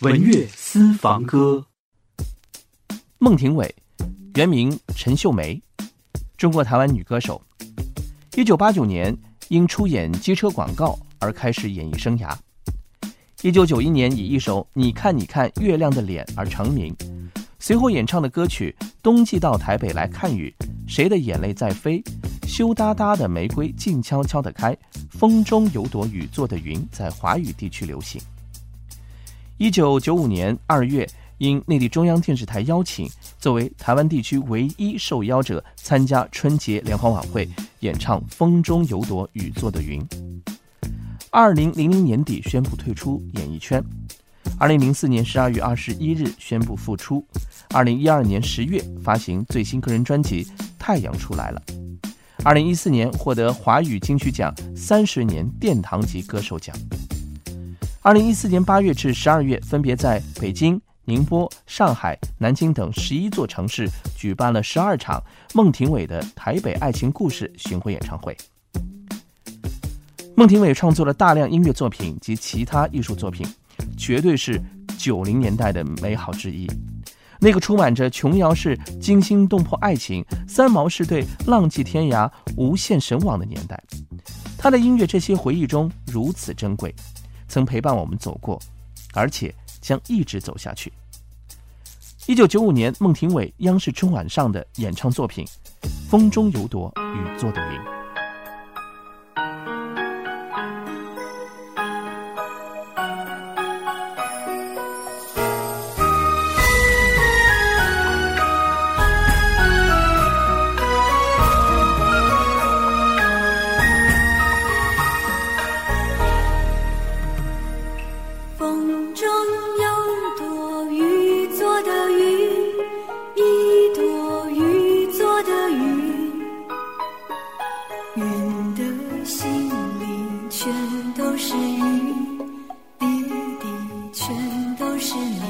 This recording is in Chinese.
文乐私房歌。孟庭苇，原名陈秀梅，中国台湾女歌手。一九八九年因出演机车广告而开始演艺生涯。一九九一年以一首《你看你看月亮的脸》而成名，随后演唱的歌曲《冬季到台北来看雨》《谁的眼泪在飞》《羞答答的玫瑰静悄悄的开》《风中有朵雨做的云》在华语地区流行。一九九五年二月，因内地中央电视台邀请，作为台湾地区唯一受邀者参加春节联欢晚会，演唱《风中有朵雨做的云》。二零零零年底宣布退出演艺圈，二零零四年十二月二十一日宣布复出，二零一二年十月发行最新个人专辑《太阳出来了》，二零一四年获得华语金曲奖三十年殿堂级歌手奖，二零一四年八月至十二月分别在北京、宁波、上海、南京等十一座城市举办了十二场孟庭苇的台北爱情故事巡回演唱会。孟庭苇创作了大量音乐作品及其他艺术作品，绝对是九零年代的美好之一。那个充满着琼瑶式惊心动魄爱情、三毛式对浪迹天涯无限神往的年代。他的音乐这些回忆中如此珍贵，曾陪伴我们走过，而且将一直走下去。一九九五年，孟庭苇央视春晚上的演唱作品《风中有朵雨做的云》。是你